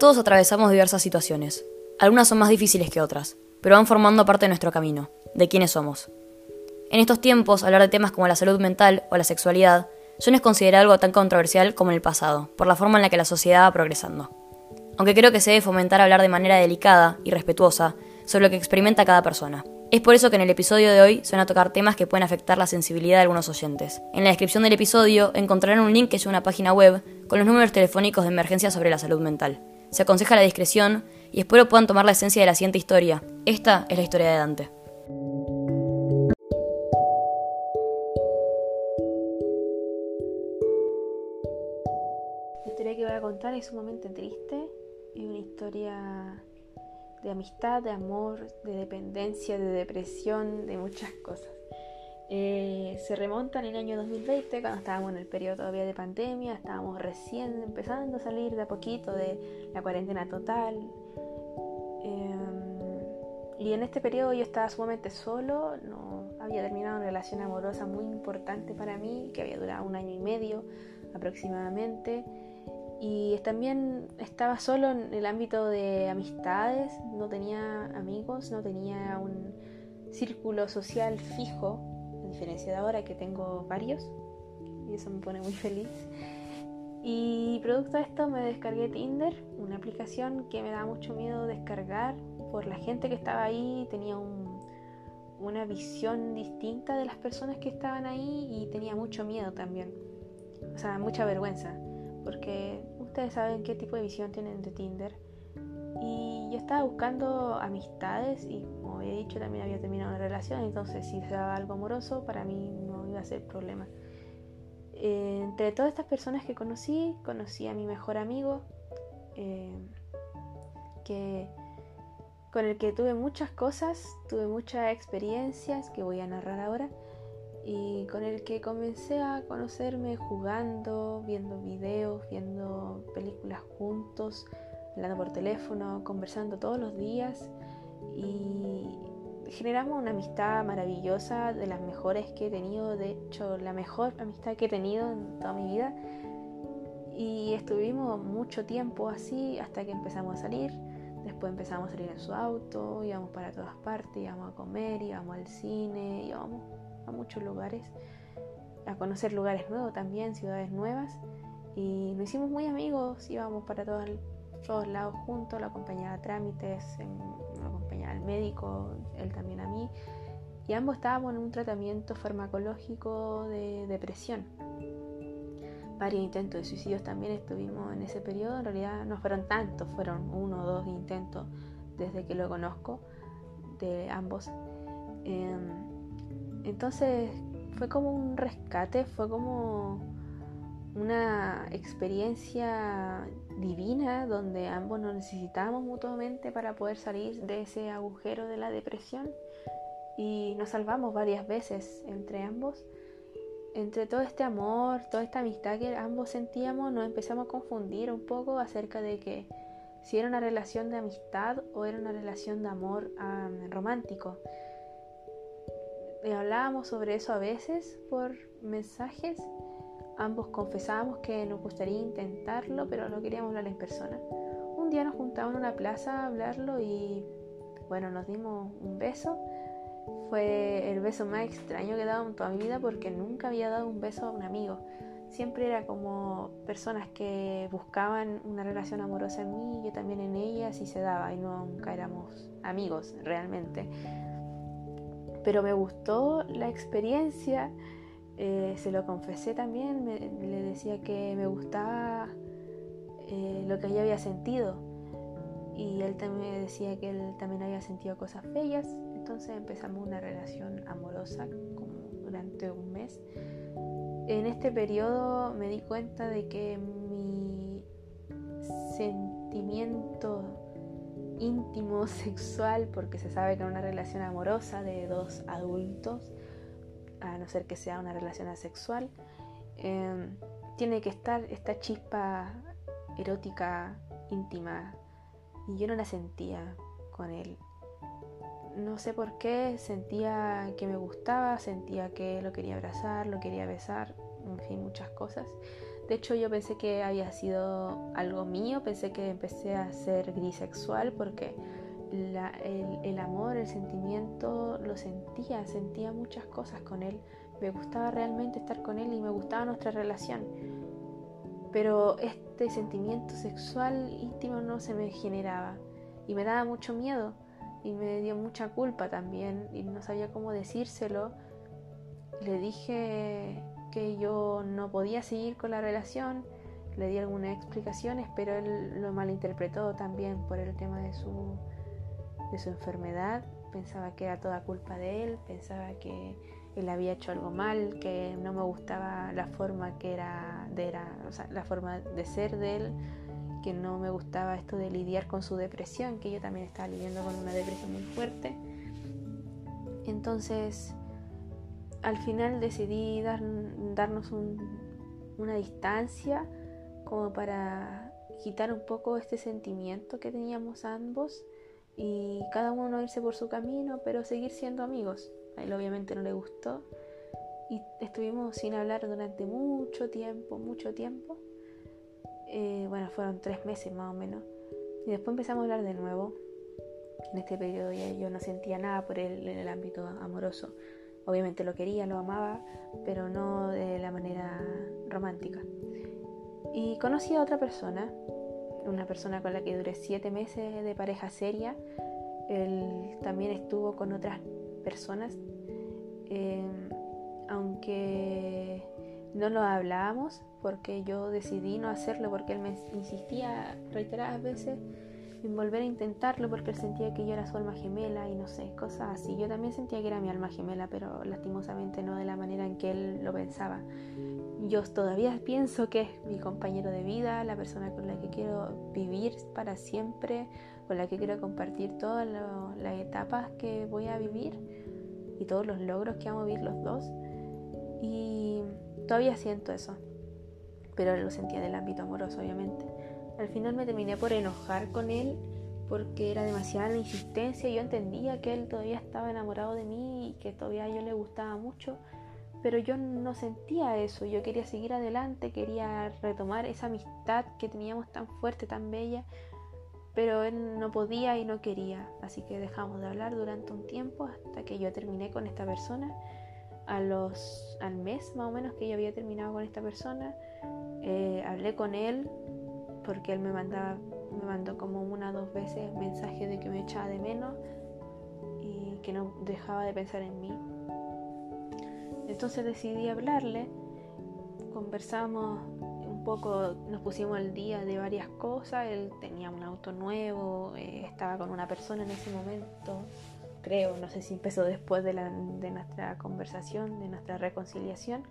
Todos atravesamos diversas situaciones. Algunas son más difíciles que otras, pero van formando parte de nuestro camino, de quiénes somos. En estos tiempos, hablar de temas como la salud mental o la sexualidad ya no es considerado algo tan controversial como en el pasado, por la forma en la que la sociedad va progresando. Aunque creo que se debe fomentar hablar de manera delicada y respetuosa sobre lo que experimenta cada persona. Es por eso que en el episodio de hoy van a tocar temas que pueden afectar la sensibilidad de algunos oyentes. En la descripción del episodio encontrarán un link que es una página web con los números telefónicos de emergencia sobre la salud mental. Se aconseja la discreción y espero puedan tomar la esencia de la siguiente historia. Esta es la historia de Dante. La historia que voy a contar es sumamente triste. Es una historia de amistad, de amor, de dependencia, de depresión, de muchas cosas. Eh, se remonta en el año 2020, cuando estábamos en el periodo todavía de pandemia, estábamos recién empezando a salir de a poquito de la cuarentena total. Em, y en este periodo yo estaba sumamente solo, no había terminado una relación amorosa muy importante para mí, que había durado un año y medio aproximadamente. Y también estaba solo en el ámbito de amistades, no tenía amigos, no tenía un círculo social fijo diferencia de ahora que tengo varios y eso me pone muy feliz. Y producto de esto me descargué Tinder, una aplicación que me da mucho miedo descargar por la gente que estaba ahí, tenía una visión distinta de las personas que estaban ahí y tenía mucho miedo también, o sea, mucha vergüenza, porque ustedes saben qué tipo de visión tienen de Tinder. Y yo estaba buscando amistades y como he dicho también había terminado una relación, entonces si se daba algo amoroso para mí no iba a ser problema. Eh, entre todas estas personas que conocí, conocí a mi mejor amigo, eh, que, con el que tuve muchas cosas, tuve muchas experiencias que voy a narrar ahora, y con el que comencé a conocerme jugando, viendo videos, viendo películas juntos, hablando por teléfono, conversando todos los días y generamos una amistad maravillosa, de las mejores que he tenido, de hecho la mejor amistad que he tenido en toda mi vida. Y estuvimos mucho tiempo así hasta que empezamos a salir. Después empezamos a salir en su auto, íbamos para todas partes, íbamos a comer, íbamos al cine, íbamos a muchos lugares, a conocer lugares nuevos también, ciudades nuevas. Y nos hicimos muy amigos, íbamos para todas todos lados juntos, la acompañaba a trámites, la acompañaba al médico, él también a mí, y ambos estábamos en un tratamiento farmacológico de depresión. Varios intentos de suicidios también estuvimos en ese periodo, en realidad no fueron tantos, fueron uno o dos intentos desde que lo conozco de ambos. Em, entonces fue como un rescate, fue como una experiencia divina donde ambos nos necesitamos mutuamente para poder salir de ese agujero de la depresión y nos salvamos varias veces entre ambos. Entre todo este amor, toda esta amistad que ambos sentíamos, nos empezamos a confundir un poco acerca de que si era una relación de amistad o era una relación de amor romántico. Y hablábamos sobre eso a veces por mensajes Ambos confesábamos que nos gustaría intentarlo, pero no queríamos hablar en persona. Un día nos juntamos en una plaza a hablarlo y bueno, nos dimos un beso. Fue el beso más extraño que he dado en toda mi vida porque nunca había dado un beso a un amigo. Siempre era como personas que buscaban una relación amorosa en mí, yo también en ellas y se daba y nunca éramos amigos realmente. Pero me gustó la experiencia eh, se lo confesé también, le decía que me gustaba eh, lo que yo había sentido y él también me decía que él también había sentido cosas bellas, entonces empezamos una relación amorosa como durante un mes. En este periodo me di cuenta de que mi sentimiento íntimo sexual, porque se sabe que en una relación amorosa de dos adultos, a no ser que sea una relación asexual, em, tiene que estar esta chispa erótica íntima y yo no la sentía con él. No sé por qué, sentía que me gustaba, sentía que lo quería abrazar, lo quería besar, en fin, muchas cosas. De hecho, yo pensé que había sido algo mío, pensé que empecé a ser grisexual porque el, el, amor, el sentimiento, lo sentía, sentía muchas cosas con él. Me gustaba realmente estar con él y me gustaba nuestra relación. Pero este sentimiento sexual íntimo no se me generaba y me daba mucho miedo y me dio mucha culpa también y no sabía cómo decírselo. Le dije que yo no podía seguir con la relación, le di algunas explicaciones, pero él lo malinterpretó también por el tema de su, de su enfermedad. Pensaba que era toda culpa de él, pensaba que él había hecho algo mal, que no me gustaba la forma que era, de era la forma de ser de él, que no me gustaba esto de lidiar con su depresión, que yo también estaba lidiando con una depresión muy fuerte. Entonces, al final decidí darnos una distancia como para quitar un poco este sentimiento que teníamos ambos y cada uno irse por su camino, pero seguir siendo amigos. A él obviamente no le gustó y estuvimos sin hablar durante mucho tiempo, mucho tiempo. Eh, bueno, fueron tres meses más o menos. Y después empezamos a hablar de nuevo. En este periodo yo no sentía nada por él en el ámbito amoroso. Obviamente lo quería, lo amaba, pero no de la manera romántica. Y conocí a otra persona, una persona con la que duré siete meses de pareja seria. Él también estuvo con otras personas, eh, aunque no lo hablábamos, porque yo decidí no hacerlo, porque él me insistía reiteradas veces volver a intentarlo porque él sentía que yo era su alma gemela y no sé, cosas así. Yo también sentía que era mi alma gemela, pero lastimosamente no de la manera en que él lo pensaba. Yo todavía pienso que es mi compañero de vida, la persona con la que quiero vivir para siempre, con la que quiero compartir todas las etapas que voy a vivir y todos los logros que vamos a vivir los dos. Y todavía siento eso, pero lo sentía del ámbito amoroso, obviamente. Al final me terminé por enojar con él porque era demasiada la insistencia. Yo entendía que él todavía estaba enamorado de mí y que todavía yo le gustaba mucho, pero yo no sentía eso. Yo quería seguir adelante, quería retomar esa amistad que teníamos tan fuerte, tan bella, pero él no podía y no quería. Así que dejamos de hablar durante un tiempo hasta que yo terminé con esta persona. A los, al mes más o menos que yo había terminado con esta persona, eh, hablé con él porque él me mandaba, me mandó como una o dos veces mensaje de que me echaba de menos y que no dejaba de pensar en mí. Entonces decidí hablarle, conversamos un poco, nos pusimos al día de varias cosas, él tenía un auto nuevo, eh, estaba con una persona en ese momento, creo, no sé si empezó después de, la, de nuestra conversación, de nuestra reconciliación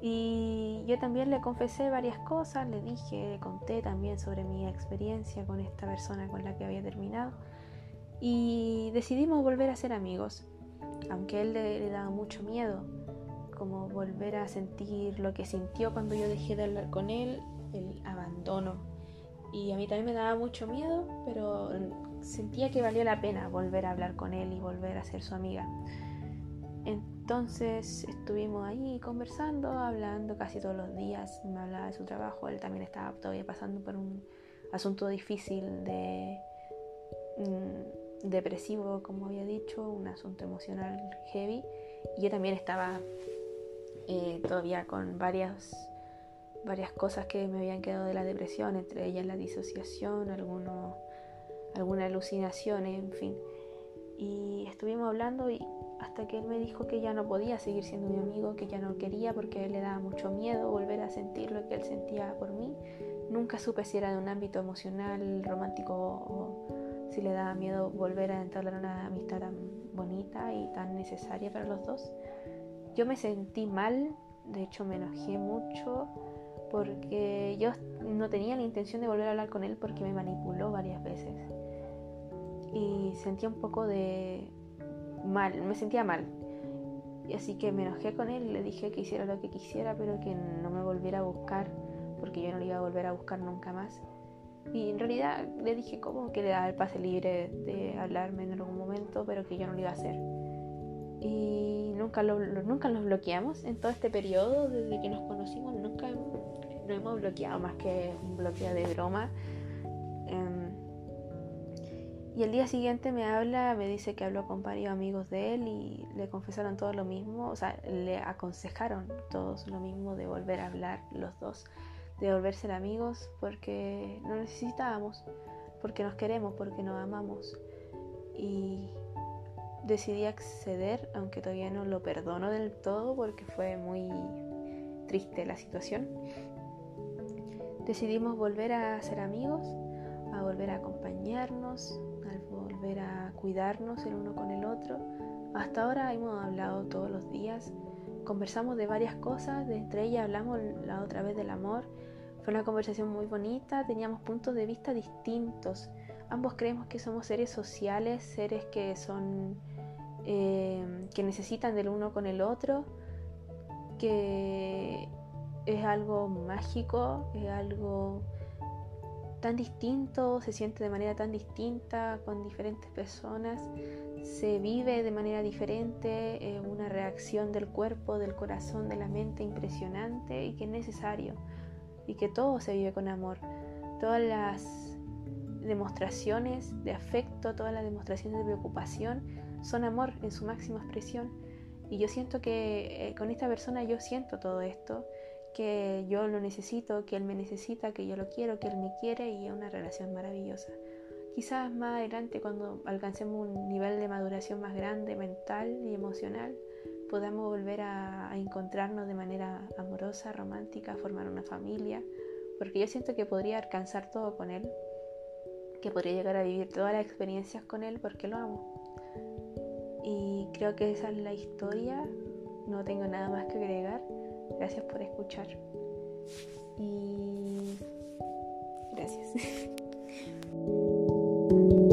y yo también le confesé varias cosas, le dije, le conté también sobre mi experiencia con esta persona con la que había terminado. Y decidimos volver a ser amigos, aunque él le, daba mucho miedo, como volver a sentir lo que sintió cuando yo dejé de hablar con él, el abandono. Y a mí también me daba mucho miedo, pero sentía que valía la pena volver a hablar con él y volver a ser su amiga. Estuvimos ahí conversando, hablando casi todos los días. Me hablaba de su trabajo, él también estaba todavía pasando por un asunto difícil de mm, depresivo, como había dicho, un asunto emocional heavy. Y yo también estaba eh, todavía con varias, varias cosas que me habían quedado de la depresión, entre ellas la disociación, algunos, alguna alucinación, en fin. Y estuvimos hablando y hasta que él me dijo que ya no podía seguir siendo mi amigo, que ya no quería porque le daba mucho miedo volver a sentir lo que él sentía por mí. Nunca supe si era de un ámbito emocional, romántico o si le daba miedo volver a entablar una amistad tan bonita y tan necesaria para los dos. Yo me sentí mal, de hecho me enojé mucho porque yo no tenía la intención de volver a hablar con él porque me manipuló varias veces. Y sentía un poco de mal, me sentía mal. Y así que me enojé con él le dije que hiciera lo que quisiera, pero que no me volviera a buscar, porque yo no le iba a volver a buscar nunca más. Y en realidad le dije como que le daba el pase libre de hablarme en algún momento, pero que yo no lo iba a hacer. Y nunca, lo, nunca nos bloqueamos en todo este periodo, desde que nos conocimos, nunca no hemos bloqueado más que un bloqueo de broma. Em, y el día siguiente me habla, me dice que habló con varios amigos de él y le confesaron todo lo mismo, o sea, le aconsejaron todos lo mismo de volver a hablar los dos, de volver amigos porque no necesitábamos, porque nos queremos, porque nos amamos. Y decidí acceder, aunque todavía no lo perdono del todo porque fue muy triste la situación. Decidimos volver a ser amigos, a volver a acompañarnos, a cuidarnos el uno con el otro. Hasta ahora hemos hablado todos los días, conversamos de varias cosas, de entre ellas hablamos la otra vez del amor. Fue una conversación muy bonita, teníamos puntos de vista distintos. Ambos creemos que somos seres sociales, seres que son eh, que necesitan del uno con el otro, que es algo mágico, es algo tan distinto, se siente de manera tan distinta con diferentes personas, se vive de manera diferente, una reacción del cuerpo, del corazón, de la mente impresionante y que es necesario y que todo se vive con amor. Todas las demostraciones de afecto, todas las demostraciones de preocupación son amor en su máxima expresión. Y yo siento que eh, con esta persona yo siento todo esto, que yo lo necesito, que él me necesita, que yo lo quiero, que él me quiere y es una relación maravillosa. Quizás más adelante cuando alcancemos un nivel de maduración más grande, mental y emocional, podamos volver a, a encontrarnos de manera amorosa, romántica, formar una familia, porque yo siento que podría alcanzar todo con él, que podría llegar a vivir todas las experiencias con él porque lo amo. Y creo que esa es la historia. No tengo nada más que agregar. Gracias por escuchar. Y gracias.